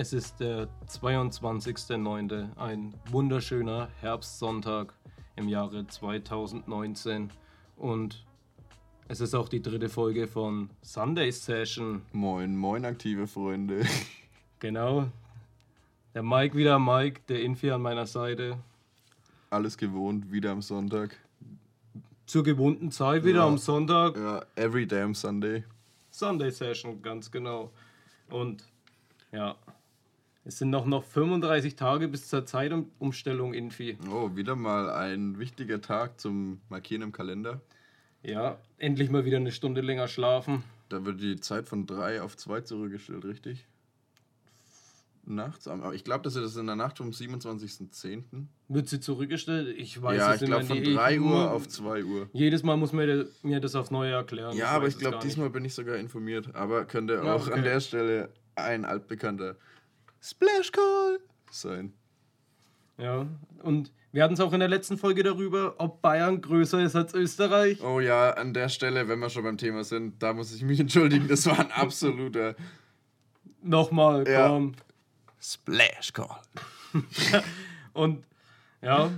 Es ist der 22.09., ein wunderschöner Herbstsonntag im Jahre 2019 und es ist auch die dritte Folge von Sunday Session. Moin, moin, aktive Freunde. Genau. Der Mike wieder Mike, der Infi an meiner Seite. Alles gewohnt, wieder am Sonntag. Zur gewohnten Zeit wieder Ja. am Sonntag. Ja, every damn Sunday. Sunday Session, ganz genau. Und ja, es sind noch, noch 35 Tage bis zur Zeitumstellung Infi. Oh, wieder mal ein wichtiger Tag zum Markieren im Kalender. Ja, endlich mal wieder eine Stunde länger schlafen. Da wird die Zeit von 3 auf 2 zurückgestellt, richtig? Nachts? Aber ich glaube, das in der Nacht vom 27.10. Wird sie zurückgestellt? Ich weiß Ja, es ich glaube von nicht. 3 Ich- Uhr auf 2 Uhr. Jedes Mal muss mir, mir das aufs Neue erklären. Ja, aber weiß ich glaube, nicht. diesmal bin ich sogar informiert. Aber könnte Ja, auch okay. an der Stelle ein altbekannter Splash Call sein. Ja, und wir hatten es auch in der letzten Folge darüber, ob Bayern größer ist als Österreich. Oh ja, an der Stelle, wenn wir schon beim Thema sind, da muss ich mich entschuldigen. Das war ein absoluter Nochmal, Ja. komm. Splash Call. Und ja,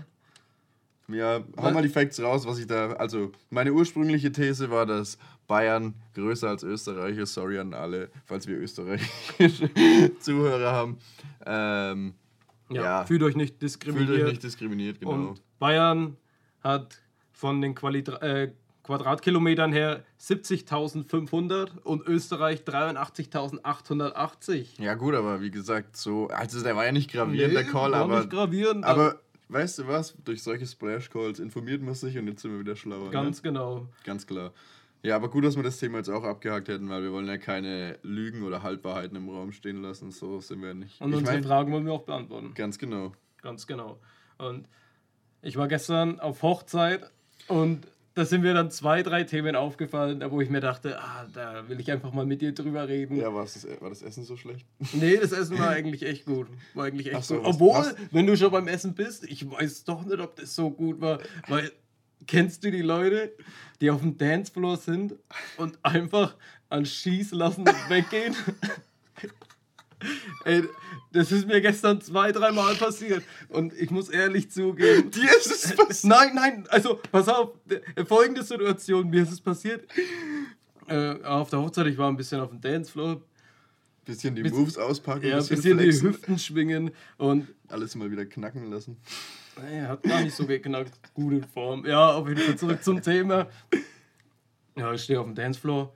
Ja, hau mal die Facts raus, was ich da. Also, meine ursprüngliche These war, dass Bayern größer als Österreich ist. Sorry an alle, falls wir österreichische Zuhörer haben. Ähm, ja, Ja. fühlt euch nicht fühlt diskriminiert. euch nicht diskriminiert, genau. Und Bayern hat von den Qualitra äh, Quadratkilometern her 70.500 und Österreich 83.880. ja, gut, aber wie gesagt, so. Also, der war ja nicht gravierend, der Call, war aber. nicht gravierend, Aber weißt du was? Durch solche Splash Calls informiert man sich und jetzt sind wir wieder schlauer. ganz ne? genau. Ganz klar. Ja, aber gut, dass wir das Thema jetzt auch abgehakt hätten, weil wir wollen ja keine Lügen oder Halbwahrheiten im Raum stehen lassen. So sind wir nicht. Und ich unsere mein, Fragen wollen wir auch beantworten. ganz genau. Ganz genau. Und ich war gestern auf Hochzeit und da sind mir dann zwei, drei Themen aufgefallen, wo ich mir dachte, ah, da will ich einfach mal mit dir drüber reden. Ja, war's das, war das Essen so schlecht? Nee, das Essen war eigentlich echt gut. War eigentlich echt so, gut. Obwohl, was- wenn du schon beim Essen bist, ich weiß doch nicht, ob das so gut war. Weil, kennst du die Leute, die auf dem Dancefloor sind und einfach an Schießlassen weggehen? Ey, das ist mir gestern zwei, dreimal passiert. Und ich muss ehrlich zugeben. Dir ist es passiert? Nein, nein, also pass auf, äh, folgende Situation, mir ist es passiert. Äh, auf der Hochzeit, ich war ein bisschen auf dem Dancefloor, Bisschen die Bisschen- Moves auspacken, ja, ein bisschen die Hüften schwingen und alles mal wieder knacken lassen. Er hat gar nicht so geknackt. Gute Form. Ja, auf jeden Fall zurück zum Thema. Ja, ich stehe auf dem Dancefloor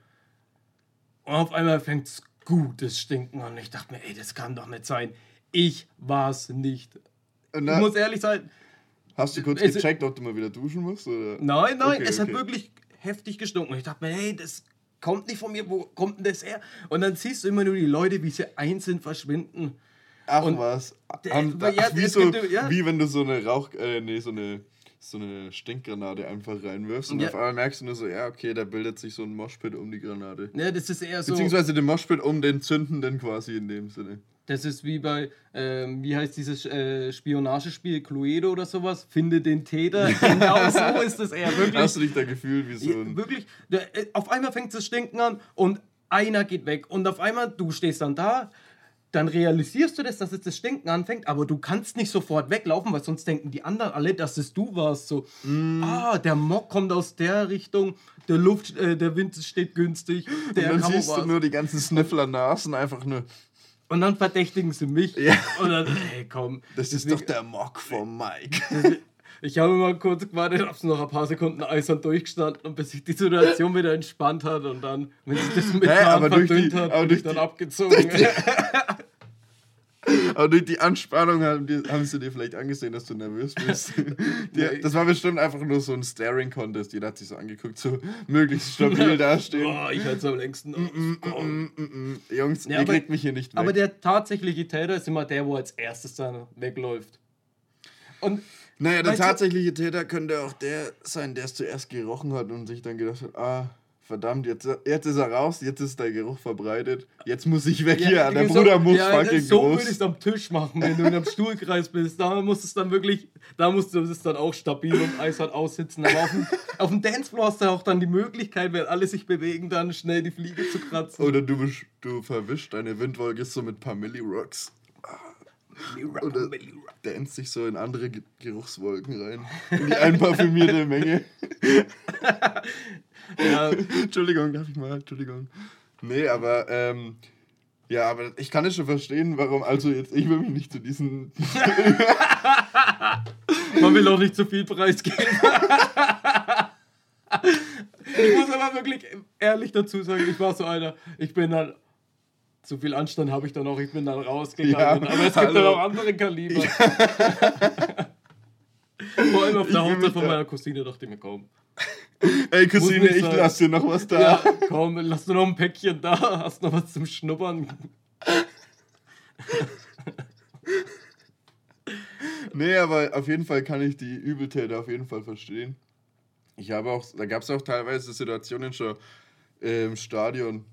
und auf einmal fängt es gutes Stinken an. Ich dachte mir, ey, das kann doch nicht sein. Ich war's nicht. Und Ich muss ehrlich sein, hast du kurz es- gecheckt, ob du mal wieder duschen musst? Oder? nein, nein, Okay, es okay. hat wirklich heftig gestunken. Ich dachte mir, hey, das kommt nicht von mir, wo kommt denn das her? Und dann siehst du immer nur die Leute, wie sie einzeln verschwinden. Ach Und was. der- Haben- ja, wie, so, gibt- ja. wie wenn du so eine Rauch... Äh, nee, so eine, so eine Stinkgranate einfach reinwirfst und Ja. auf einmal merkst du nur so, ja, okay, da bildet sich so ein Moshpit um die Granate. Ja, das ist eher so. Beziehungsweise den Moshpit um den Zündenden quasi in dem Sinne. Das ist wie bei, ähm, wie heißt dieses äh, Spionagespiel, Cluedo oder sowas? Finde den Täter. genau so ist es eher. Wirklich. Hast du dich da gefühlt wie so ein... wirklich. Der, äh, auf einmal fängt es stinken an und einer geht weg. Und auf einmal, du stehst dann da, dann realisierst du das, dass es das Stinken anfängt, aber du kannst nicht sofort weglaufen, weil sonst denken die anderen alle, dass es du warst. So, Mm. ah, der Mock kommt aus der Richtung, der Luft, äh, der Wind steht günstig, der Und dann siehst du nur die ganzen Sniffler-Nasen einfach nur... Und dann verdächtigen sie mich. Ja. Und dann, ey, komm. Das ist Deswegen- doch der Mock vom Mike. Ich habe mal kurz gewartet, habe noch ein paar Sekunden eisern durchgestanden und bis sich die Situation wieder entspannt hat und dann, wenn sich das mit aber durch die- verdünnt hat, bin ich dann die- abgezogen. Aber durch die Anspannung haben, die, haben sie dir vielleicht angesehen, dass du nervös bist. die, das war bestimmt einfach nur so ein Staring-Contest. Jeder hat sich so angeguckt, so möglichst stabil dastehen. Boah, ich halte es am längsten aus. Mm, mm, mm, mm. Jungs, Ja, ihr aber- kriegt mich hier nicht weg. Aber der tatsächliche Täter ist immer der, wo als erstes dann wegläuft. Und naja, der tatsächliche Täter könnte auch der sein, der es zuerst gerochen hat und sich dann gedacht hat, ah, verdammt, jetzt, jetzt ist er raus, jetzt ist der Geruch verbreitet, jetzt muss ich weg Ja, hier, an der so- Bruder muss ja, fucking So groß. würde ich es am Tisch machen, wenn du in einem Stuhlkreis bist. Da musst du es dann wirklich, da musst du es dann auch stabil und eisern aussitzen. Aber auf dem, auf dem Dancefloor hast du auch dann die Möglichkeit, wenn alle sich bewegen, dann schnell die Fliege zu kratzen. Oder du, du verwischst deine Windwolke so mit paar Millirocks. Oder dance dich so in andere Ge Geruchswolken rein. In die einparfümierte Menge. Ja, Entschuldigung, darf ich mal? Entschuldigung. Nee, aber, ähm, ja, aber ich kann es schon verstehen, warum, also jetzt, ich will mich nicht zu diesen, man will auch nicht zu viel preisgeben. ich muss aber wirklich ehrlich dazu sagen, ich war so einer, ich bin dann, zu viel Anstand habe ich dann auch, ich bin dann rausgegangen. Ja, aber es gibt hallo. dann auch andere Kaliber. Vor allem auf der Hochzeit von meiner Cousine dachte ich mir, komm. Ey Cousine, ich lass dir noch was da. Ja, komm, lass du noch ein Päckchen da, hast noch was zum Schnuppern. Nee, aber auf jeden Fall kann ich die Übeltäter auf jeden Fall verstehen. Ich habe auch, da gab es auch teilweise Situationen schon im Stadion, im Nürn-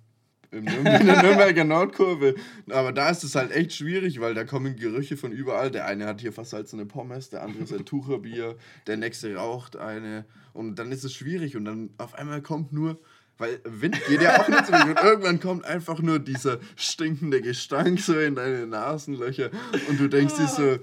in der Nürnberger Nordkurve. Aber da ist es halt echt schwierig, weil da kommen Gerüche von überall. Der eine hat hier versalzene Pommes, der andere sein Tucherbier, der nächste raucht eine. Und dann ist es schwierig und dann auf einmal kommt nur, weil Wind geht ja auch nicht so. Und irgendwann kommt einfach nur dieser stinkende Gestank so in deine Nasenlöcher und du denkst dir so,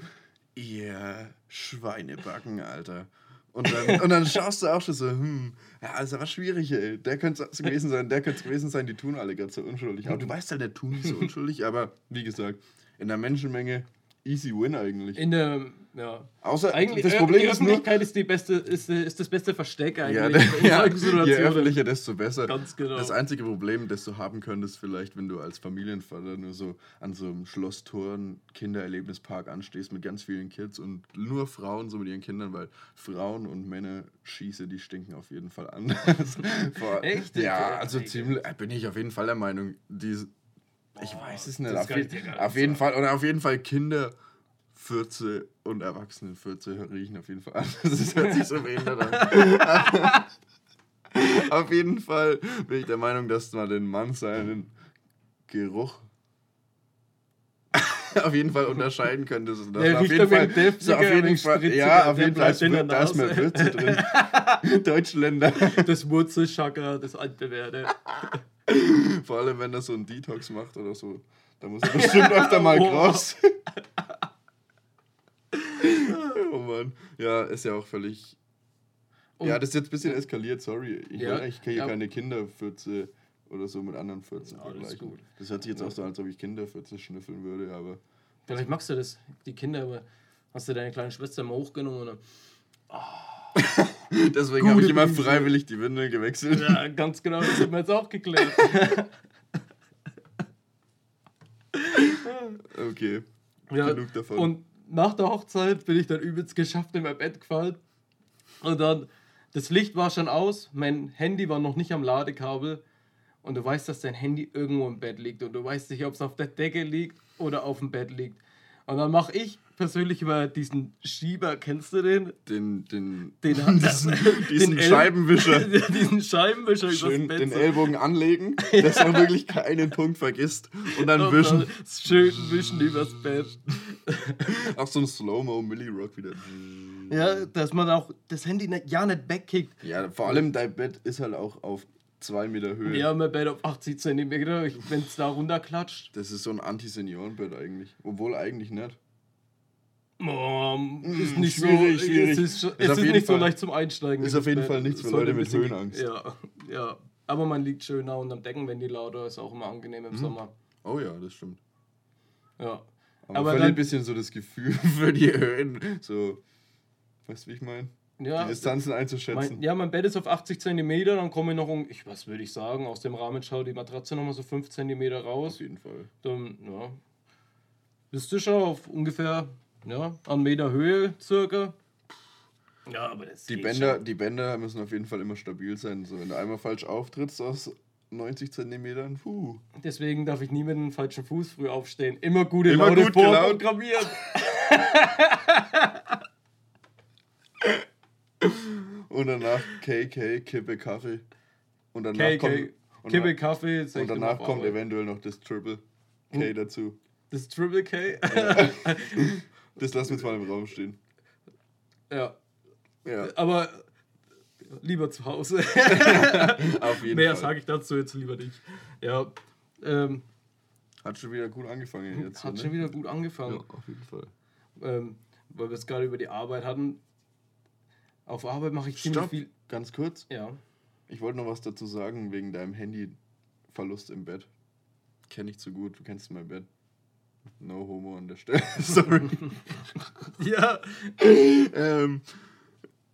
ihr Schweinebacken, Alter. Und dann, und dann schaust du auch schon so, hm, ja, ist aber schwierig, ey. Der könnte es gewesen sein, der könnte es gewesen sein, die tun alle gerade so unschuldig. Aber du weißt halt, der tun nicht so unschuldig, aber wie gesagt, in der Menschenmenge easy win eigentlich. In der, ja. Außer Eigentlich, das äh, Problem die ist nur, Öffentlichkeit ist, die beste, ist, äh, ist das beste Versteck ja, eigentlich. ja, solchen je öffentlicher, desto besser. Ganz genau. Das einzige Problem, das du haben könntest, vielleicht, wenn du als Familienvater nur so an so einem Schlosstor, Kindererlebnispark anstehst mit ganz vielen Kids und nur Frauen so mit ihren Kindern, weil Frauen und Männer schieße, die stinken auf jeden Fall an. Vor- Echt? Ja, also ziemlich, äh, bin ich auf jeden Fall der Meinung, die, ich weiß es nicht, auf, je, auf jeden. Fall, oder auf jeden Fall Kinder. 14 und Erwachsene 14 riechen auf jeden Fall an. Das hört sich so behindert an. Auf jeden Fall bin ich der Meinung, dass man den Mann seinen Geruch auf jeden Fall unterscheiden könnte. So, dass man auf jeden Fall, so auf jeden Fall ja, auf jeden Fall, da ist mehr. Würze drin. Deutschländer. Das Wurzelchakra, das altbewährte. Vor allem, wenn er so einen Detox macht oder so. Da muss er bestimmt öfter mal Oh. cross. oh Mann. Ja, ist ja auch völlig. Und- ja, das ist jetzt ein bisschen eskaliert, sorry. Ich Ja, eigentlich hier ja. keine Kinderfürze oder so mit anderen Fürzen Ja, das vergleichen. gut. Das hört sich jetzt auch so an, als ob ich Kinderfürze schnüffeln würde, aber. Vielleicht magst du das, die Kinder, aber hast du deine kleine Schwester mal hochgenommen oder? Deswegen habe ich immer freiwillig die Windel gewechselt. Ja, ganz genau, das haben wir jetzt auch geklärt. Okay. Ja, Genug davon. Und nach der Hochzeit bin ich dann übelst geschafft in mein Bett gefallen. Und dann, das Licht war schon aus, mein Handy war noch nicht am Ladekabel. Und du weißt, dass dein Handy irgendwo im Bett liegt. Und du weißt nicht, ob es auf der Decke liegt oder auf dem Bett liegt. Und dann mache ich persönlich über diesen Schieber, kennst du den? Den, den, Den hat- diesen, diesen Scheibenwischer. diesen Scheibenwischer Schön übers Bett. den. Ellbogen anlegen, dass man wirklich keinen Punkt vergisst. Und dann Und wischen. dann Schön wischen übers Bett. Auch so ein Slow-Mo Milli-Rock wieder. Ja, dass man auch das Handy nicht, ja nicht wegkickt. Ja, vor allem dein Bett ist halt auch auf zwei Meter Höhe. Ja, mein Bett auf 80 cm, wenn es da runterklatscht. Das ist so ein Anti-Senioren-Bett eigentlich. Obwohl eigentlich nicht. Oh, ist nicht schwierig, so, schwierig. Es ist, Ist es ist nicht so Fall- leicht zum Einsteigen. ist auf jeden Fall nichts für Leute mit Höhenangst. Ja, ja. Aber man liegt schöner unterm Deckenventilator, ist auch immer angenehm Mhm. im Sommer. Oh ja, das stimmt. Ja. Aber, Aber verliert ein bisschen so das Gefühl für die Höhen. So, weißt du, wie ich meine? Ja, die Distanzen einzuschätzen. mein, ja, mein Bett ist auf 80 cm, dann komme ich noch um, ich, was würde ich sagen, aus dem Rahmen schaut die Matratze nochmal so 5 cm raus. Auf jeden Fall. Dann, ja, bist du schon auf ungefähr, ja, einen Meter Höhe circa. Ja, aber das Die Bänder, schon. die Bänder müssen auf jeden Fall immer stabil sein. So, wenn du einmal falsch auftrittst aus 90 Zentimetern, puh. Deswegen darf ich nie mit dem falschen Fuß früh aufstehen. Immer gute Immer Laune gut gelaunt. vorprogrammiert. Und danach KK, Kippe, Kaffee. Und danach K, kommt, und, Kippe, Kaffee, und danach kommt eventuell noch das Triple K dazu. Das Triple K? Das lassen wir jetzt mal im Raum stehen. ja. Ja, Aber lieber zu Hause. auf jeden Mehr sage ich dazu jetzt lieber nicht. Ja. Ähm, Hat schon wieder gut angefangen jetzt. hat ne? schon wieder gut angefangen. Ja, auf jeden Fall. Ähm, weil wir es gerade über die Arbeit hatten. Auf Arbeit mache ich ziemlich Stopp, viel. ganz kurz. Ja. Ich wollte noch was dazu sagen wegen deinem Handyverlust im Bett. Kenn ich zu gut, du kennst mein Bett. No homo an der Stelle. Sorry. Ja. ähm,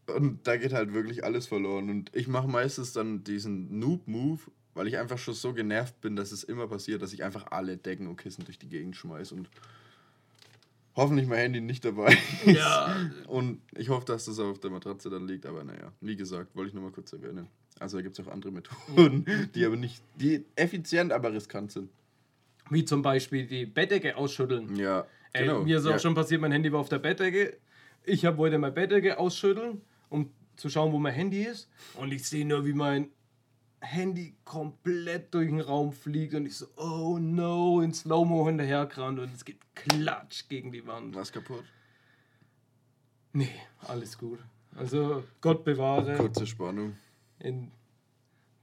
und da geht halt wirklich alles verloren. Und ich mache meistens dann diesen Noob-Move, weil ich einfach schon so genervt bin, dass es immer passiert, dass ich einfach alle Decken und Kissen durch die Gegend schmeiß und hoffentlich mein Handy nicht dabei ist. Ja. Und ich hoffe, dass das auf der Matratze dann liegt. Aber naja, wie gesagt, wollte ich nur mal kurz erwähnen. Also da gibt es auch andere Methoden, die aber nicht, die effizient, aber riskant sind. Wie zum Beispiel die Bettdecke ausschütteln. Ja, Ey, genau. mir ist ja. auch schon passiert, mein Handy war auf der Bettdecke. Ich hab, wollte meine Bettdecke ausschütteln, um zu schauen, wo mein Handy ist. Und ich sehe nur, wie mein Handy komplett durch den Raum fliegt. Und ich so, oh no, in Slow-Mo hinterhergerannt. Und es geht klatsch gegen die Wand. Was kaputt? Nee, alles gut. Also, Gott bewahre. Kurze Spannung. In,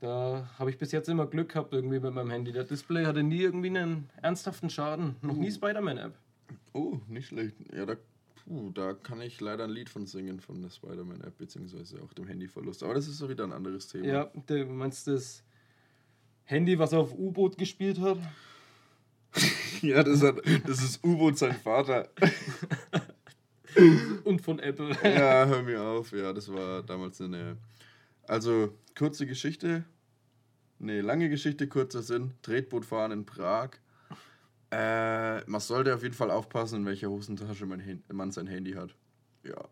da habe ich bis jetzt immer Glück gehabt irgendwie mit meinem Handy. Der Display hatte nie irgendwie einen ernsthaften Schaden. Noch nie Spider-Man-App. Oh, nicht schlecht. Ja, da, puh, da kann ich leider ein Lied von singen, von der Spider-Man-App, beziehungsweise auch dem Handyverlust. Aber das ist so wieder ein anderes Thema. Ja, du meinst das Handy, was auf U-Boot gespielt hat? ja das, hat, das ist U-Boot sein Vater. Und von Apple. ja, hör mir auf. Ja, das war damals eine. Also, kurze Geschichte. Nee, lange Geschichte, kurzer Sinn. Tretboot fahren in Prag. Äh, man sollte auf jeden Fall aufpassen, in welcher Hosentasche man, man sein Handy hat. Ja.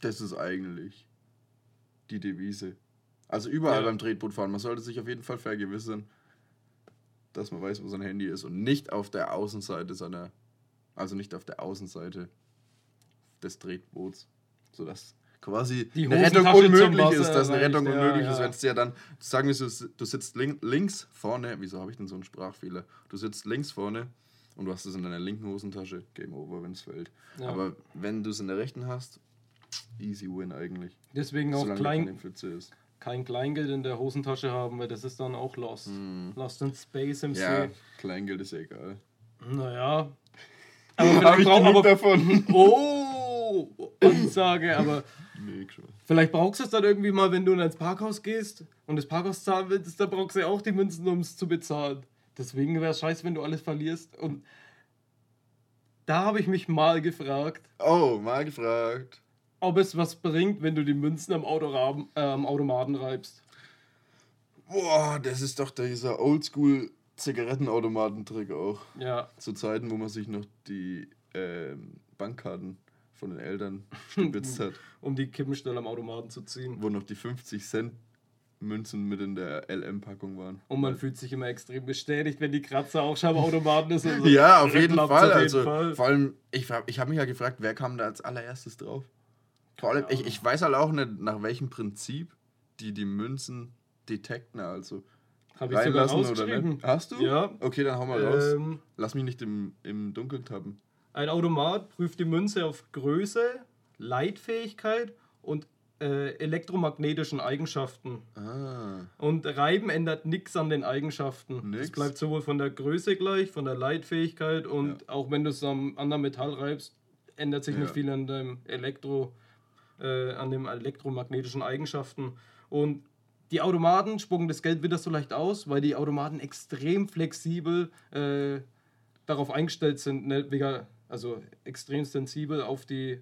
Das ist eigentlich die Devise. Also überall Ja. beim Tretbootfahren. Man sollte sich auf jeden Fall vergewissern, dass man weiß, wo sein Handy ist und nicht auf der Außenseite seiner, also nicht auf der Außenseite des Tretboots, sodass quasi Die eine Rettung unmöglich ist, dass eine Rettung ja, unmöglich ja. ist, wenn es dir dann, sagen wir, so, du sitzt link, links vorne, wieso habe ich denn so einen Sprachfehler? Du sitzt links vorne und du hast es in deiner linken Hosentasche, Game Over, wenn es fällt. Ja. Aber wenn du es in der rechten hast, easy win eigentlich. Deswegen auch klein, kein Kleingeld in der Hosentasche haben, weil das ist dann auch lost. Lost in Space im. Ja, See. Kleingeld ist ja egal. Naja. Aber vielleicht, ich brauch, aber, davon. oh, Ansage, aber nee, vielleicht brauchst du es dann irgendwie mal, wenn du ins Parkhaus gehst und das Parkhaus zahlen willst, dann brauchst du ja auch die Münzen, um es zu bezahlen. Deswegen wäre es scheiße, wenn du alles verlierst. Und da habe ich mich mal gefragt, Oh, mal gefragt. ob es was bringt, wenn du die Münzen am, Autoraben, äh, am Automaten reibst. Boah, das ist doch dieser Oldschool Zigarettenautomatentrick auch. Ja, Zu Zeiten, wo man sich noch die ähm, Bankkarten von den Eltern stibitzt hat, um die Kippenstelle am Automaten zu ziehen. wo noch die 50 Cent Münzen mit in der LM-Packung waren. Und man fühlt sich immer extrem bestätigt, wenn die Kratzer auch schon am Automaten ist. so. Ja, auf jeden Fall. auf jeden also, Fall. Vor allem, ich, hab- ich habe mich ja gefragt, wer kam da als allererstes drauf? Vor allem, ich, ich weiß halt auch nicht, nach welchem Prinzip die die Münzen detekten, also Habe ich sogar oder nicht. Hast du? Ja. Okay, dann hau mal raus. Ähm, Lass mich nicht im, im Dunkeln tappen. Ein Automat prüft die Münze auf Größe, Leitfähigkeit und äh, elektromagnetischen Eigenschaften. Ah. Und Reiben ändert nichts an den Eigenschaften. Es bleibt sowohl von der Größe gleich, von der Leitfähigkeit und auch wenn du es am anderen Metall reibst, ändert sich Ja. nicht viel an dem Elektro, äh, an den elektromagnetischen Eigenschaften. Und die Automaten spucken das Geld wieder so leicht aus, weil die Automaten extrem flexibel äh, darauf eingestellt sind, ne, wegen, also extrem sensibel auf die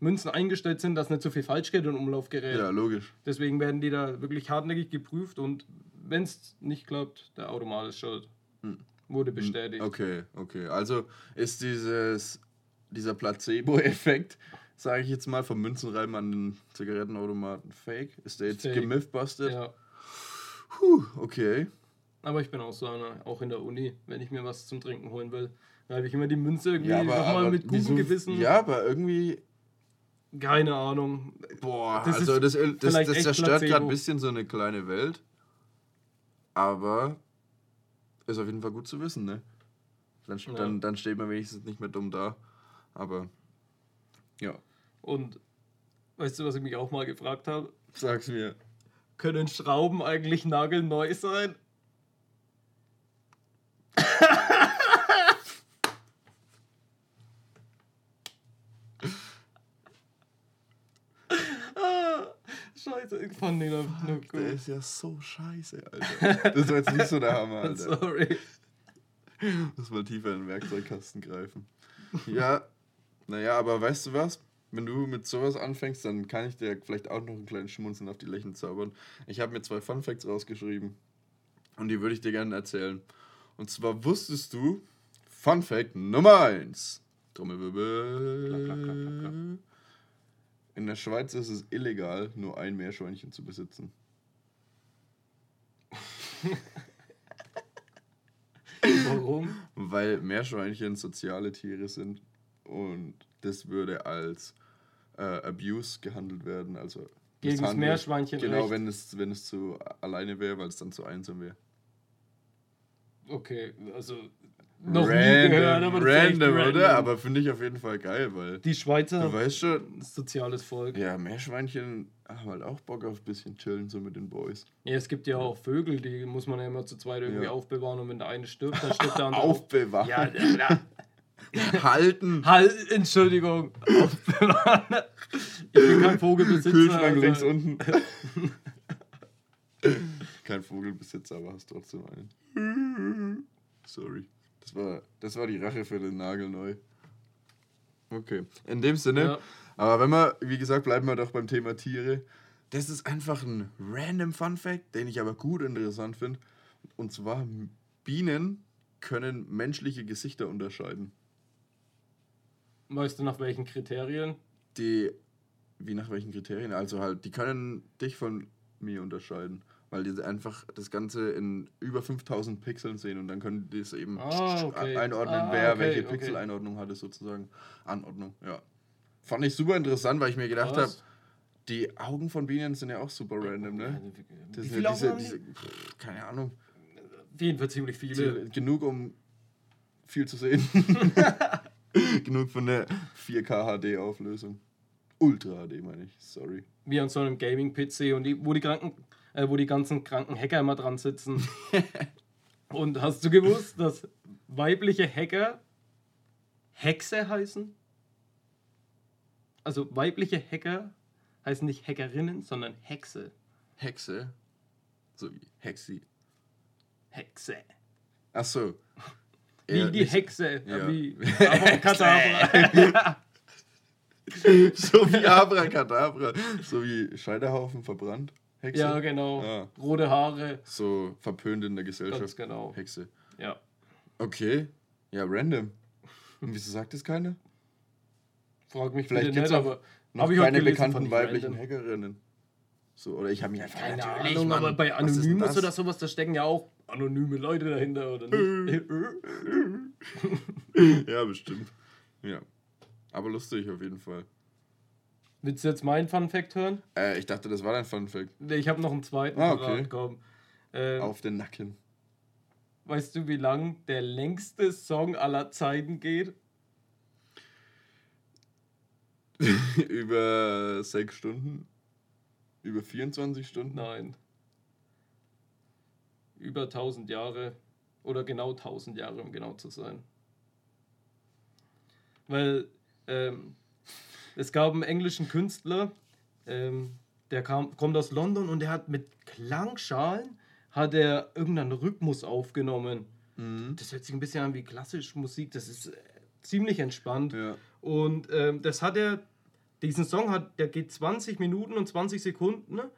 Münzen eingestellt sind, dass nicht so viel Falschgeld in Umlauf gerät. Ja, logisch. Deswegen werden die da wirklich hartnäckig geprüft und wenn es nicht klappt, der Automat ist schuld. Wurde bestätigt. Hm. Okay, okay. Also ist dieses, dieser Placebo-Effekt, sage ich jetzt mal, vom Münzenreiben an den Zigarettenautomaten fake? Ist der jetzt Fake. gemythbusted? Ja. Puh, okay. Aber ich bin auch so einer, auch in der Uni, wenn ich mir was zum Trinken holen will, da habe ich immer die Münze irgendwie Ja, aber, nochmal mit gutem Gewissen. Ja, aber irgendwie, Keine Ahnung. boah, Das also ist das, das, das zerstört gerade ein bisschen so eine kleine Welt. Aber ist auf jeden Fall gut zu wissen, ne? Dann, Ja. dann, dann steht man wenigstens nicht mehr dumm da. Aber ja, Und weißt du, was ich mich auch mal gefragt habe? sag's mir. Können Schrauben eigentlich nagelneu sein? Ah, Scheiße, ich fand den einfach nur Der gut. ist ja so scheiße, Alter. Das war jetzt nicht so der Hammer, Alter. Sorry. Muss mal tiefer in den Werkzeugkasten greifen. Ja, naja, aber weißt du was? Wenn du mit sowas anfängst, dann kann ich dir vielleicht auch noch einen kleinen Schmunzeln auf die Lächeln zaubern. Ich habe mir zwei Fun Facts rausgeschrieben und die würde ich dir gerne erzählen. Und zwar wusstest du, Fun Fact Nummer 1. Trommelwirbel. Klapp, klapp, klapp. In der Schweiz ist es illegal, nur ein Meerschweinchen zu besitzen. Warum? Weil Meerschweinchen soziale Tiere sind und das würde als äh, Abuse gehandelt werden. Also Gegen das Misshandlung. Meerschweinchen Genau, Recht. wenn es, wenn es zu alleine wäre, weil es dann zu einsam wäre. Okay, also noch nie gehört, aber das ist echt random, random. oder? Aber finde ich auf jeden Fall geil, weil Die Schweizer, du weißt schon, soziales Volk. ja, Meerschweinchen haben halt auch Bock auf ein bisschen chillen, so mit den Boys. Ja, es gibt ja auch Vögel, die muss man ja immer zu zweit irgendwie Ja. aufbewahren und wenn der eine stirbt, dann stirbt der andere. Aufbewahren. Ja, ja, ja. Halten. Halt, Entschuldigung. Aufbewahren. Ich bin kein Vogelbesitzer. Kühlschrank also- links unten. Kein Vogelbesitzer, aber hast trotzdem einen. Sorry. Das war, das war die Rache für den Nagel neu. Okay. In dem Sinne, Ja. aber wenn wir, wie gesagt, bleiben wir doch beim Thema Tiere. Das ist einfach ein random Fun Fact, den ich aber gut interessant finde. Und zwar, Bienen können menschliche Gesichter unterscheiden. Weißt du nach welchen Kriterien? die, wie nach welchen Kriterien? Also halt, die können dich von mir unterscheiden, weil die einfach das Ganze in über 5000 Pixeln sehen und dann können die es eben Ah, okay. einordnen, Ah, wer okay, welche okay. Pixel-Einordnung hatte sozusagen. Anordnung, ja. Fand ich super interessant, weil ich mir gedacht habe, die Augen von Bienen sind ja auch super random, ne? Das Wie sind viele diese, diese pff, keine Ahnung, Auf jeden Fall ziemlich viele. genug um viel zu sehen. genug von der 4K HD Auflösung. Ultra HD meine ich, sorry. Wie an so einem Gaming-PC und die, wo die kranken, äh, wo die ganzen kranken Hacker immer dran sitzen. und hast du gewusst, dass weibliche Hacker Hexe heißen? Also weibliche Hacker heißen nicht Hackerinnen, sondern Hexe. Hexe. So wie Hexi. Hexe. Ach so. Wie Ja, die nicht- Hexe. ja. Wie Abracadabra. So wie Abracadabra. so wie Scheiterhaufen verbrannt. Hexe. ja, genau. Ah. Rote Haare. So verpönt in der Gesellschaft. Ganz genau. Hexe. Ja. Okay. Ja, random. Und wieso sagt es keiner? Frag mich Vielleicht auch aber Noch ich keine bekannten ich weiblichen random. Hackerinnen. So, oder ich habe mich einfach Keine natürlich, Ahnung, Mann. aber bei Anonymous das? oder sowas, da stecken ja auch anonyme Leute dahinter, oder nicht? Ja, bestimmt. Ja. Aber lustig auf jeden Fall. Willst du jetzt meinen Fun Fact hören? Äh, ich dachte, das war dein Fun Fact. Nee, Ich habe noch einen zweiten Ah, okay. komm. Ähm, Auf den Nacken. weißt du, wie lang der längste Song aller Zeiten geht? Über sechs Stunden? Über 24 Stunden? Nein. Über 1000 Jahre. Oder genau 1000 Jahre, um genau zu sein. Weil ähm, es gab einen englischen Künstler, ähm, der kam, kommt aus London und der hat mit Klangschalen hat er irgendeinen Rhythmus aufgenommen. Mhm. Das hört sich ein bisschen an wie klassische Musik. Das ist äh, ziemlich entspannt. Ja. Und ähm, das hat er, diesen Song hat, der geht 20 Minuten und 20 Sekunden. Ne?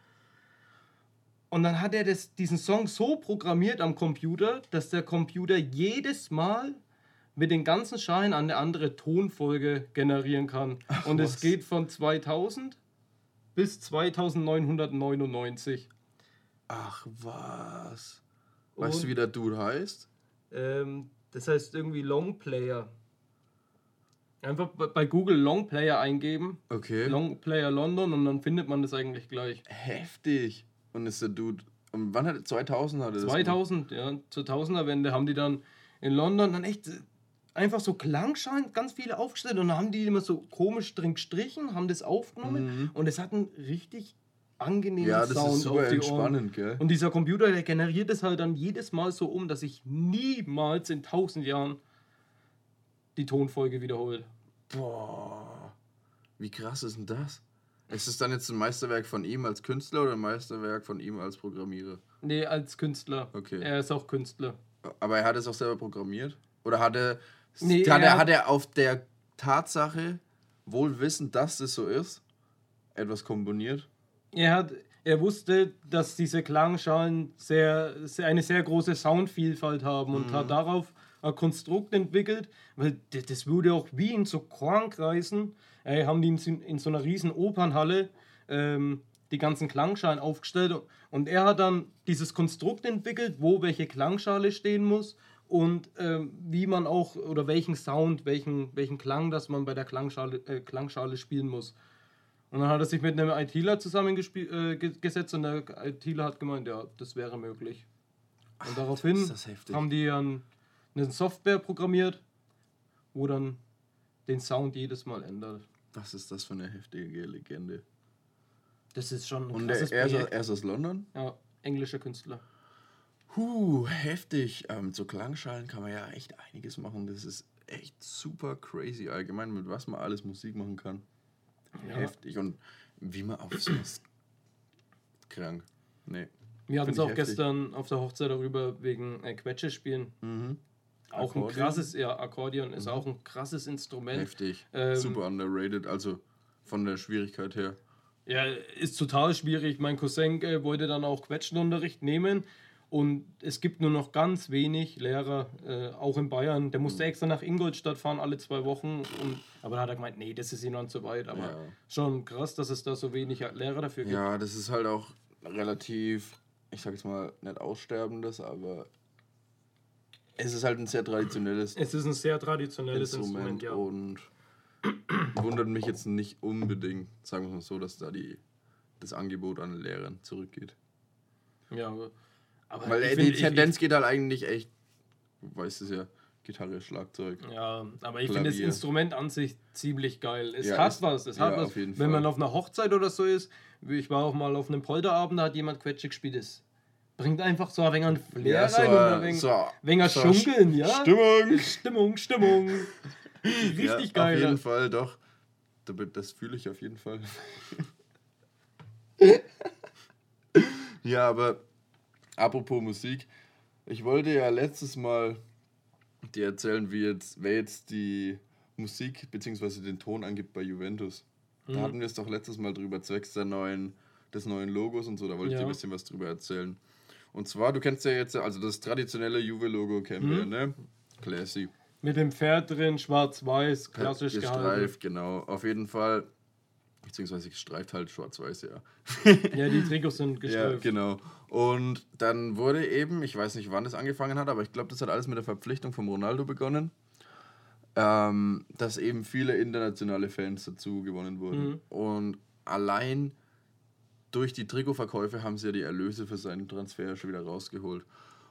Und dann hat er das, diesen Song so programmiert am Computer, dass der Computer jedes Mal mit den ganzen Schalen eine andere Tonfolge generieren kann. und was. es geht von 2000 bis 2999. Ach was. Weißt Und- du, wie der Dude heißt? Ähm, das heißt irgendwie Longplayer. Einfach bei- Google Longplayer eingeben. Okay. Longplayer London und dann findet man das eigentlich gleich. Heftig. Und ist der Dude Und wann hat 2000 hatte das? 2000, ja, zur Tausender-Wende haben die dann in London dann echt einfach so Klangschalen, ganz viele aufgestellt und dann haben die immer so komisch drin gestrichen, haben das aufgenommen und es hat einen richtig angenehmen Mhm. Ja, das Sound ist super auf die Ohren. entspannend, gell? Und dieser Computer, der generiert das halt dann jedes Mal so um, dass ich niemals in tausend Jahren die Tonfolge wiederhole. Boah, wie krass ist denn das? Ist es dann jetzt ein Meisterwerk von ihm als Künstler oder ein Meisterwerk von ihm als Programmierer? Nee, als Künstler. Okay. Er ist auch Künstler. Aber er hat es auch selber programmiert? Oder hat er, Nee, hat, er hat- er auf der Tatsache, wohl wissend, dass es so ist, etwas komponiert? Er, hat, er wusste, dass diese Klangschalen sehr, sehr, eine sehr große Soundvielfalt haben und Mhm. hat darauf ein Konstrukt entwickelt, weil das würde auch wie in so Kornkreisen, äh, haben die in, so- in so einer riesen Opernhalle ähm, die ganzen Klangschalen aufgestellt und er hat dann dieses Konstrukt entwickelt, wo welche Klangschale stehen muss und ähm, wie man auch oder welchen Sound, welchen, welchen Klang, dass man bei der Klangschale, äh, Klangschale spielen muss. Und dann hat er sich mit einem ITler zusammengesetzt äh, und der ITler hat gemeint, ja, das wäre möglich. Und daraufhin das heftig. haben die dann eine Software programmiert, wo dann den Sound jedes Mal ändert. Was ist das für eine heftige Legende? Das ist schon ein Und er, krasses er, ist, er ist aus London? Ja, englischer Künstler. Huh, heftig. Ähm, zu Klangschalen kann man ja echt einiges machen. Das ist echt super crazy allgemein, mit was man alles Musik machen kann. Ja. Heftig. Und wie man auf sowas krank. Nee. Wir hatten es auch heftig. gestern auf der Hochzeit darüber wegen äh, Quetsche spielen. Mhm. Auch ein Akkordeon? krasses, ja, Akkordeon ist auch ein krasses Instrument. Heftig. Ähm, super underrated, also von der Schwierigkeit her. Ja, ist total schwierig. Mein Cousin äh, wollte dann auch Quetschenunterricht nehmen und es gibt nur noch ganz wenig Lehrer, äh, auch in Bayern. Der Mhm. musste extra nach Ingolstadt fahren, alle zwei Wochen. Und, aber da hat er gemeint, nee, das ist ihm dann zu weit. Aber Ja. schon krass, dass es da so wenig Lehrer dafür gibt. Ja, das ist halt auch relativ, ich sag jetzt mal, nicht aussterbendes, aber es ist halt ein sehr traditionelles Es ist ein sehr traditionelles Instrument, Instrument, ja. und wundert mich jetzt nicht unbedingt, sagen wir mal so, dass da die, das Angebot an Lehrern zurückgeht. ja aber- aber Weil ich äh, find- die ich- Tendenz geht halt eigentlich echt, du weißt es ja, Gitarre, Schlagzeug. Ja, aber ich finde das. Instrument an sich ziemlich geil. Es Ja, hat ist- was, es hat ja, was. auf jeden Wenn man Fall. auf einer Hochzeit oder so ist, ich war auch mal auf einem Polterabend, da hat jemand Quetsche gespielt. Das bringt einfach so ein wenig einen Flair Ja, so rein und ein- wenig, so- wenig so Schunkeln, ja? Stimmung! Stimmung, Stimmung. Richtig ja, geil. Auf jeden Fall, doch. Das fühle ich auf jeden Fall. ja, aber apropos Musik. Ich wollte ja letztes Mal dir erzählen, wie jetzt, wer jetzt die Musik bzw. den Ton angibt bei Juventus. Mhm. Da hatten wir es doch letztes Mal drüber, zwecks der neuen, des neuen Logos und so. Da wollte ich Ja. dir ein bisschen was drüber erzählen. Und zwar, du kennst ja jetzt, also das traditionelle Juve-Logo kennen wir, Mhm. ne? Classy. Mit dem Pferd drin, schwarz-weiß, klassisch gehalten. Gestreift, genau. Auf jeden Fall. Beziehungsweise gestreift halt schwarz-weiß, ja. Ja, die Trikots sind Ja, gestreift. genau. Und dann wurde eben, ich weiß nicht, wann das angefangen hat, aber ich glaube, das hat alles mit der Verpflichtung von Ronaldo begonnen, ähm, dass eben viele internationale Fans dazu gewonnen wurden. Mhm. Und allein durch die Trikotverkäufe haben sie ja die Erlöse für seinen Transfer schon wieder rausgeholt.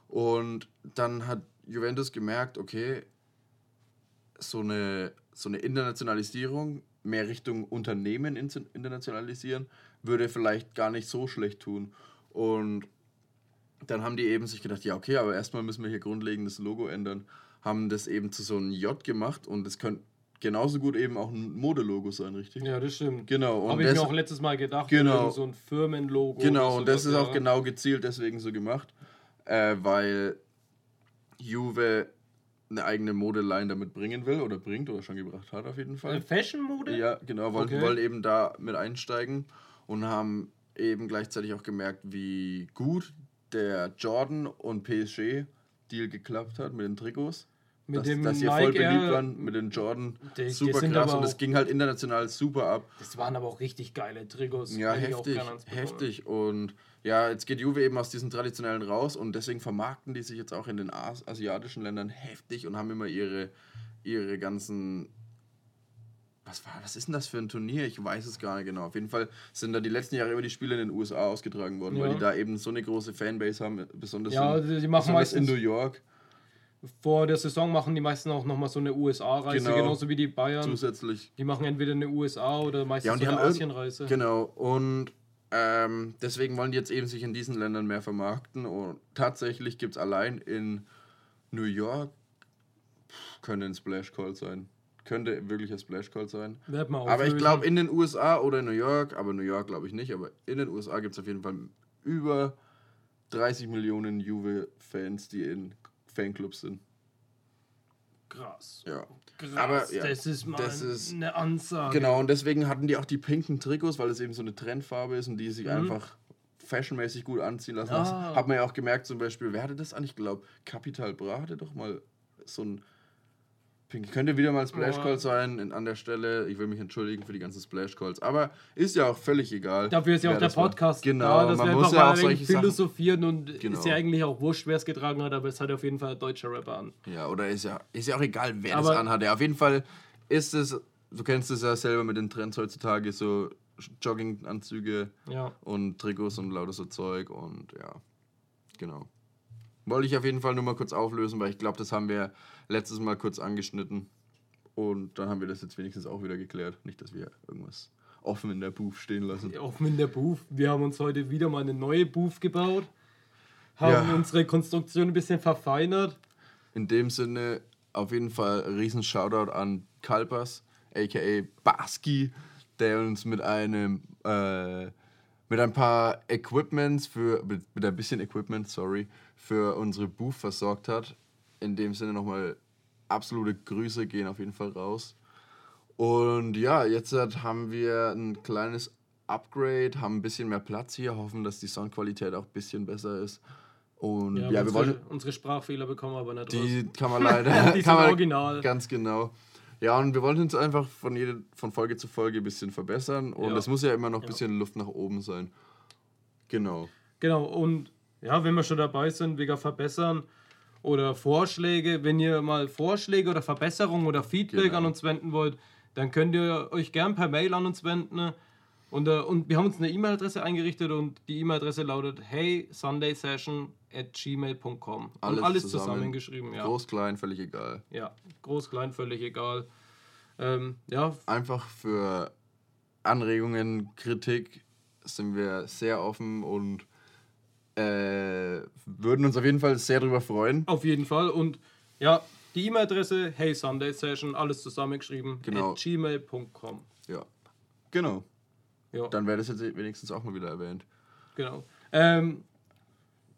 Und dann hat Juventus gemerkt, okay, so eine, so eine Internationalisierung, mehr Richtung Unternehmen internationalisieren, würde vielleicht gar nicht so schlecht tun. Und dann haben die eben sich gedacht, ja, okay, aber erstmal müssen wir hier grundlegend das Logo ändern. Haben das eben zu so einem J gemacht und es könnte genauso gut eben auch ein Modelogo sein, richtig? Ja, das stimmt. Genau. Und Habe ich mir auch letztes Mal gedacht. Genau. So ein Firmenlogo. Genau, und das ist auch ja. genau gezielt deswegen so gemacht, äh, weil Juve eine eigene Modeline damit bringen will oder bringt oder schon gebracht hat auf jeden Fall. Fashion-Mode? Ja, genau, wollen, Okay. wollen eben da mit einsteigen und haben eben gleichzeitig auch gemerkt, wie gut der Jordan und PSG Deal geklappt hat mit den Trikots. Mit dass, dem dass Nike voll beliebt waren mit den Jordan. Die- die super sind krass und es ging halt international super ab. Das waren aber auch richtig geile Trikots. Ja, heftig, heftig. Und ja, jetzt geht Juve eben aus diesen traditionellen raus und deswegen vermarkten die sich jetzt auch in den As asiatischen Ländern heftig und haben immer ihre, ihre ganzen was, war, was ist denn das für ein Turnier? Ich weiß es gar nicht genau. Auf jeden Fall sind da die letzten Jahre immer die Spiele in den USA ausgetragen worden, Ja. weil die da eben so eine große Fanbase haben, besonders, Ja, in, die- die machen besonders in New York Vor der Saison machen die meisten auch nochmal so eine USA-Reise, Genau. genauso wie die Bayern. zusätzlich. Die machen entweder eine USA oder meistens Ja, und die so eine Asienreise. Genau, und ähm, deswegen wollen die jetzt eben sich in diesen Ländern mehr vermarkten. Und tatsächlich gibt es allein in New York, pff, könnte ein Splash Call sein. Könnte wirklich ein Splash Call sein. Mal Aber ich glaube in den USA oder in New York, aber New York glaube ich nicht, aber in den USA gibt es auf jeden Fall über 30 Millionen Juve-Fans, die in Fanclubs sind. Krass. Ja. Krass. Aber, ja, das ist mal das ist- eine Ansage. Genau, und deswegen hatten die auch die pinken Trikots, weil es eben so eine Trendfarbe ist und die sich Mhm. einfach fashionmäßig gut anziehen lassen. Ah. hat man ja auch gemerkt, zum Beispiel, wer hatte das an? Ich glaube, Capital Bra hatte doch mal so ein pink. Könnte wieder mal ein Splash. Call sein in, an der Stelle. Ich will mich entschuldigen für die ganzen Splash Calls, aber ist ja auch völlig egal. Dafür ist ja auch der das war. Podcast Genau, da, dass man muss ja auch solche Sachen. philosophieren und Genau. ist ja eigentlich auch wurscht, wer es getragen hat, aber es hat auf jeden Fall ein deutscher Rapper an. Ja, oder ist ja, ist ja auch egal, wer Aber- das anhat. Ja, auf jeden Fall ist es, du kennst es ja selber mit den Trends heutzutage, so Jogginganzüge Ja. und Trikots und lauter so Zeug und ja, genau. Wollte ich auf jeden Fall nur mal kurz auflösen, weil ich glaube, das haben wir letztes Mal kurz angeschnitten und dann haben wir das jetzt wenigstens auch wieder geklärt. Nicht, dass wir irgendwas offen in der Booth stehen lassen. Offen in der Booth. Wir haben uns heute wieder mal eine neue Booth gebaut. Haben Ja. unsere Konstruktion ein bisschen verfeinert. In dem Sinne auf jeden Fall riesen Shoutout an Kalpas, aka Baski, der uns mit einem äh, mit ein paar Equipments für mit, mit ein bisschen Equipment, sorry, für unsere Booth versorgt hat. In dem Sinne nochmal absolute Grüße gehen auf jeden Fall raus. Und ja, jetzt haben wir ein kleines Upgrade, haben ein bisschen mehr Platz hier, hoffen, dass die Soundqualität auch ein bisschen besser ist. Und ja, Ja, wir unsere, wollen unsere Sprachfehler bekommen aber nicht raus. die kann man leider. Die kann man, original. Ganz genau. Ja, und wir wollten uns einfach von, jede, von Folge zu Folge ein bisschen verbessern. Und Ja. es muss ja immer noch ein Ja. bisschen Luft nach oben sein. Genau. Genau, und ja, wenn wir schon dabei sind, wegen Verbessern oder Vorschläge, wenn ihr mal Vorschläge oder Verbesserungen oder Feedback Genau. an uns wenden wollt, dann könnt ihr euch gern per Mail an uns wenden. Und, äh, und wir haben uns eine E-Mail-Adresse eingerichtet und die E-Mail-Adresse lautet hey sundaysession at gmail.com. Alles Und alles zusammen. zusammengeschrieben, ja. Groß, klein, völlig egal. Ja, groß, klein, völlig egal. Ähm, ja, Einfach für Anregungen, Kritik sind wir sehr offen und äh, würden uns auf jeden Fall sehr darüber freuen. auf jeden Fall. Und ja, die E-Mail-Adresse hey sundaysession, alles zusammengeschrieben, Genau. at gmail.com. Ja. Genau. Ja. Dann wäre das jetzt wenigstens auch mal wieder erwähnt. Genau. Ähm,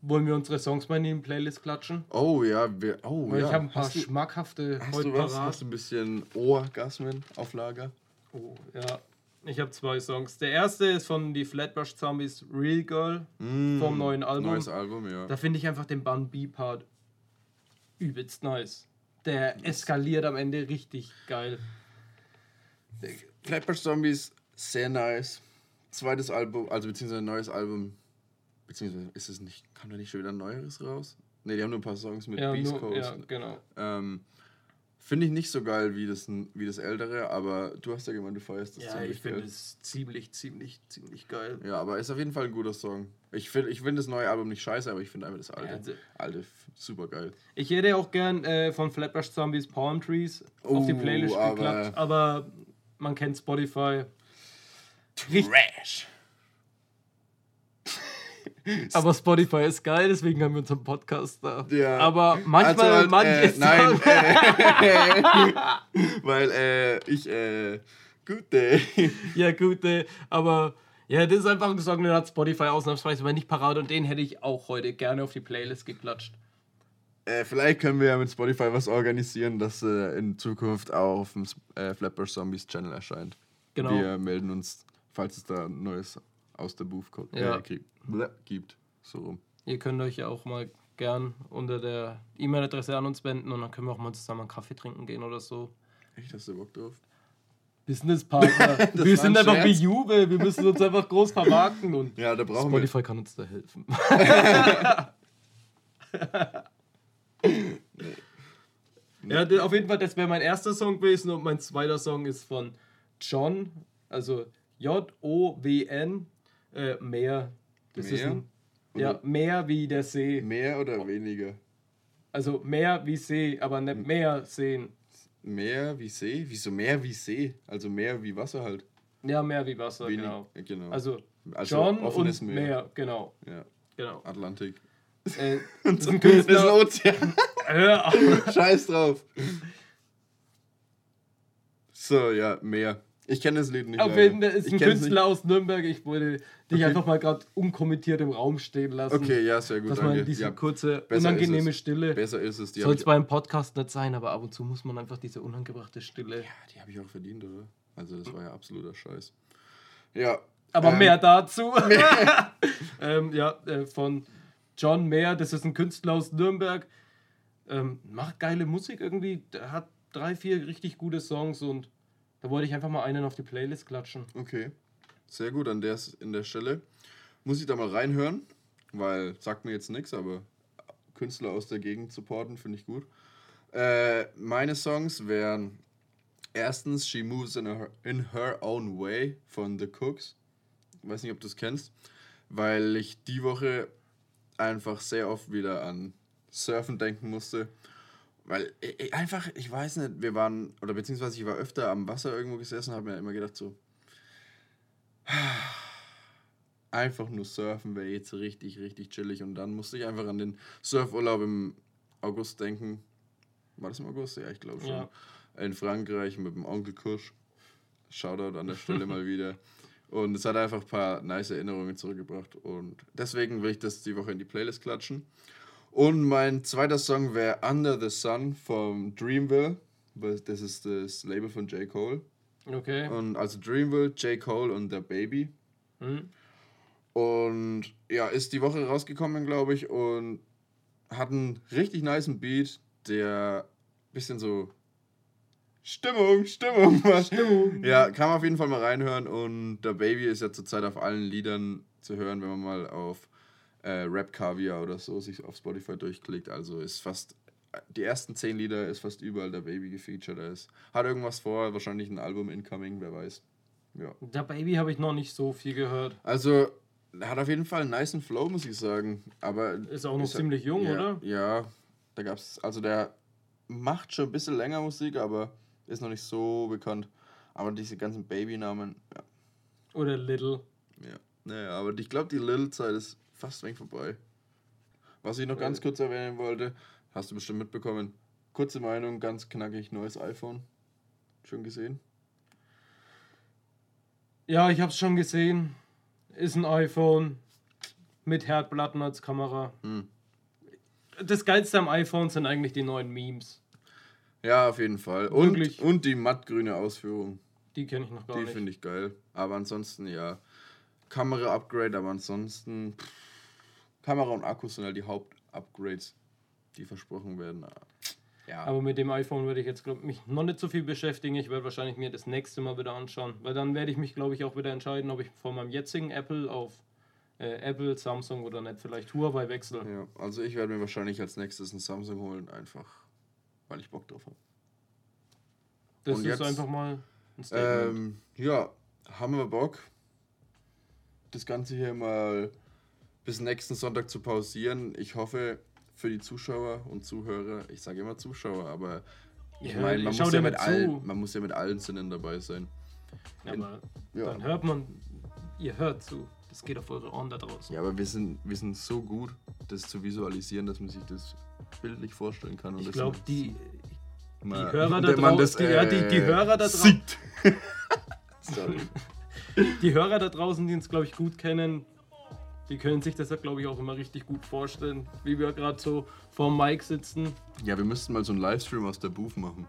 wollen wir unsere Songs mal in die Playlist klatschen? Oh ja, wir. Oh Weil ja. ich habe ein paar hast du, schmackhafte hast heute du was? Hast du ein bisschen Orgasmen auf Lager? Oh, ja. Ich habe zwei Songs. Der erste ist von die Flatbush Zombies Real Girl vom neuen Album. Neues Album, ja. Da finde ich einfach den Bun B-Part übelst nice. Der eskaliert am Ende richtig geil. Flatbush Zombies, sehr nice. Zweites Album, also beziehungsweise ein neues Album. Beziehungsweise ist es nicht, kam da nicht schon wieder ein neueres raus? Ne, die haben nur ein paar Songs mit Ja, Beast nur, Coast. ja, genau. Ähm, Finde ich nicht so geil wie das, wie das ältere, aber du hast ja gemeint, du feierst das Ja, ziemlich ich finde es ziemlich, ziemlich, ziemlich geil. Ja, aber ist auf jeden Fall ein guter Song. Ich finde ich find das neue Album nicht scheiße, aber ich finde einfach das alte, also- alte super geil. Ich hätte auch gern äh, von Flatbush Zombies Palm Trees auf die Oh, Playlist aber- geklappt, aber man kennt Spotify. Trash! Aber Spotify ist geil, deswegen haben wir unseren Podcast da. Ja. Aber manchmal, Also manche äh, nein, äh, weil äh, ich, äh, gute. Ja, gut, äh, aber ja, das ist einfach ein Song, den hat Spotify ausnahmsweise mal nicht parat und den hätte ich auch heute gerne auf die Playlist geklatscht. äh, vielleicht können wir ja mit Spotify was organisieren, dass äh, in Zukunft auch auf dem äh, Flatbush Zombies Channel erscheint. Genau. Wir melden uns, falls es da Neues aus der Booth kommt, Ja. äh, gibt. So rum. Ihr könnt euch ja auch mal gern unter der E-Mail-Adresse an uns wenden und dann können wir auch mal zusammen einen Kaffee trinken gehen oder so. Echt, hast du Bock drauf? Businesspartner. wir sind ein einfach wie. Juve, wir müssen uns einfach groß vermarkten und Ja, da brauchen Spotify kann uns da helfen. ja, d- auf jeden Fall, das wäre mein erster Song gewesen und mein zweiter Song ist von John, also J-O-W-N, äh, Meer. Das ist Meer? ein, ja, Meer wie der See. Mehr oder weniger? Also Meer wie See, aber nicht Hm. Meer sehen. Meer wie See? Wieso mehr wie See? Also mehr wie Wasser halt. Ja, Meer wie Wasser, Wenig- genau. äh, genau. Also, Also John offenes und Meer. Meer. genau. Ja, genau. Atlantik. Äh, ist ist ein Künstler. Ozean. Scheiß drauf. So, ja, Meer. Ich kenne das Lied nicht. Auf jeden Fall ist ein Künstler aus Nürnberg. Ich wollte dich Okay. einfach mal gerade unkommentiert im Raum stehen lassen. Okay, ja, sehr gut. Dass danke. man diese ja, kurze, unangenehme. Stille. besser ist es. Die Soll habe zwar im Podcast nicht sein, aber ab und zu muss man einfach diese unangebrachte Stille. ja, die hab ich auch verdient, oder? Also, das war ja absoluter Scheiß. Ja. Aber ähm, mehr dazu. ähm, ja, äh, von John Mayer, das ist ein Künstler aus Nürnberg. Ähm, macht geile Musik irgendwie. Hat drei, vier richtig gute Songs und da wollte ich einfach mal einen auf die Playlist klatschen. Okay. Sehr gut, an der, in der Stelle. Muss ich da mal reinhören, weil sagt mir jetzt nichts, aber Künstler aus der Gegend supporten finde ich gut. Äh, meine Songs wären erstens She Moves in her, in her Own Way von The Cooks. Weiß nicht, ob du es kennst, weil ich die Woche einfach sehr oft wieder an Surfen denken musste. Weil ich, ich einfach, ich weiß nicht, wir waren, oder beziehungsweise ich war öfter am Wasser irgendwo gesessen und habe mir immer gedacht, so, einfach nur surfen wäre jetzt richtig, richtig chillig. Und dann musste ich einfach an den Surfurlaub im August denken. War das im August? Ja, ich glaube schon. Ja. In Frankreich mit dem Onkel Kusch. Shoutout an der Stelle mal wieder. Und es hat einfach ein paar nice Erinnerungen zurückgebracht. Und deswegen will ich das die Woche in die Playlist klatschen. Und mein zweiter Song wäre Under the Sun vom Dreamville. Das ist das Label von J. Cole. Okay. Und also Dreamville, J. Cole und der Baby. Hm? Und ja, ist die Woche rausgekommen, glaube ich, und hat einen richtig niceen Beat, der ein bisschen so Stimmung, Stimmung macht. Stimmung. Ja, kann man auf jeden Fall mal reinhören. Und der Baby ist ja zurzeit auf allen Liedern zu hören, wenn man mal auf äh, Rap Caviar oder so sich auf Spotify durchklickt. Also ist fast die ersten zehn Lieder ist fast überall der Baby gefeatured. Er ist, hat irgendwas vor, wahrscheinlich ein Album incoming, wer weiß. Ja. Der Baby habe ich noch nicht so viel gehört. Also, hat auf jeden Fall einen niceen Flow, muss ich sagen. Aber Ist auch noch ist- ziemlich jung, ja, oder? Ja, da gab's, also der macht schon ein bisschen länger Musik, aber ist noch nicht so bekannt. Aber diese ganzen Babynamen, ja, Oder Little. ja. Naja, aber ich glaube, die Little-Zeit ist fast weg vorbei. Was ich noch ganz kurz erwähnen wollte, hast du bestimmt mitbekommen. Kurze Meinung, ganz knackig, neues iPhone. Schon gesehen? Ja, ich habe es schon gesehen. Ist ein iPhone mit Herdplatten als Kamera. Hm. Das Geilste am iPhone sind eigentlich die neuen Memes. Ja, auf jeden Fall. Und, Wirklich? und die mattgrüne Ausführung. Die kenne ich noch gar Die nicht. finde ich geil. Aber ansonsten, ja. Kamera-Upgrade, aber ansonsten. pff, Kamera und Akku sind halt die Haupt-Upgrades, die versprochen werden. Ja. Aber mit dem iPhone würde ich jetzt glaub, mich noch nicht so viel beschäftigen. Ich werde wahrscheinlich mir das nächste Mal wieder anschauen. Weil dann werde ich mich, glaube ich, auch wieder entscheiden, ob ich von meinem jetzigen Apple auf äh, Apple, Samsung oder nicht vielleicht Huawei wechsle. ja. Also ich werde mir wahrscheinlich als nächstes ein Samsung holen, einfach weil ich Bock drauf habe. Das Und ist jetzt, einfach mal ein Statement. Ähm, ja, haben wir Bock, das Ganze hier mal bis nächsten Sonntag zu pausieren. Ich hoffe für die Zuschauer und Zuhörer, ich sage immer Zuschauer, aber ich Ja, meine, man, muss ja mit allen- man muss ja mit allen Sinnen dabei sein. Aber Ja. dann hört man, ihr hört zu. Das geht auf eure Ohren da draußen. Ja, aber wir sind, wir sind so gut, das zu visualisieren, dass man sich das bildlich vorstellen kann. Und ich glaube, die, mal- die Hörer da draußen, die, ja, die, die äh, Hörer da draußen, die Hörer da draußen, die uns, glaube ich, gut kennen, die können sich das ja, glaube ich, auch immer richtig gut vorstellen, wie wir gerade so vorm Mic sitzen. Ja, wir müssten mal so einen Livestream aus der Booth machen.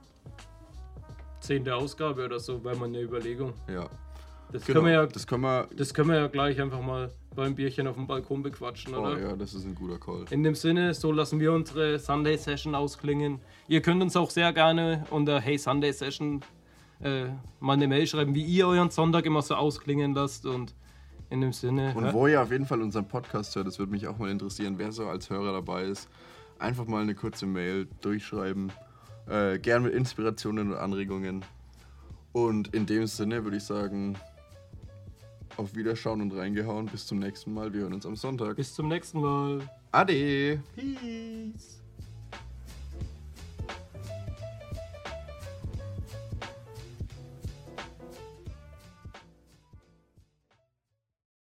Zehnte Ausgabe oder so, wäre mal eine Überlegung. Ja, Das, genau. können wir ja, das können wir. das können wir ja gleich einfach mal beim Bierchen auf dem Balkon bequatschen, Oh oder? ja, das ist ein guter Call. In dem Sinne, so lassen wir unsere Sunday Session ausklingen. Ihr könnt uns auch sehr gerne unter Hey Sunday Session äh, mal eine Mail schreiben, wie ihr euren Sonntag immer so ausklingen lasst. Und in dem Sinne, Und wo ihr auf jeden Fall unseren Podcast hört, das würde mich auch mal interessieren, wer so als Hörer dabei ist. Einfach mal eine kurze Mail durchschreiben. Äh, gern mit Inspirationen und Anregungen. Und in dem Sinne würde ich sagen, auf Wiederschauen und reingehauen. Bis zum nächsten Mal. Wir hören uns am Sonntag. Bis zum nächsten Mal. Ade. Peace.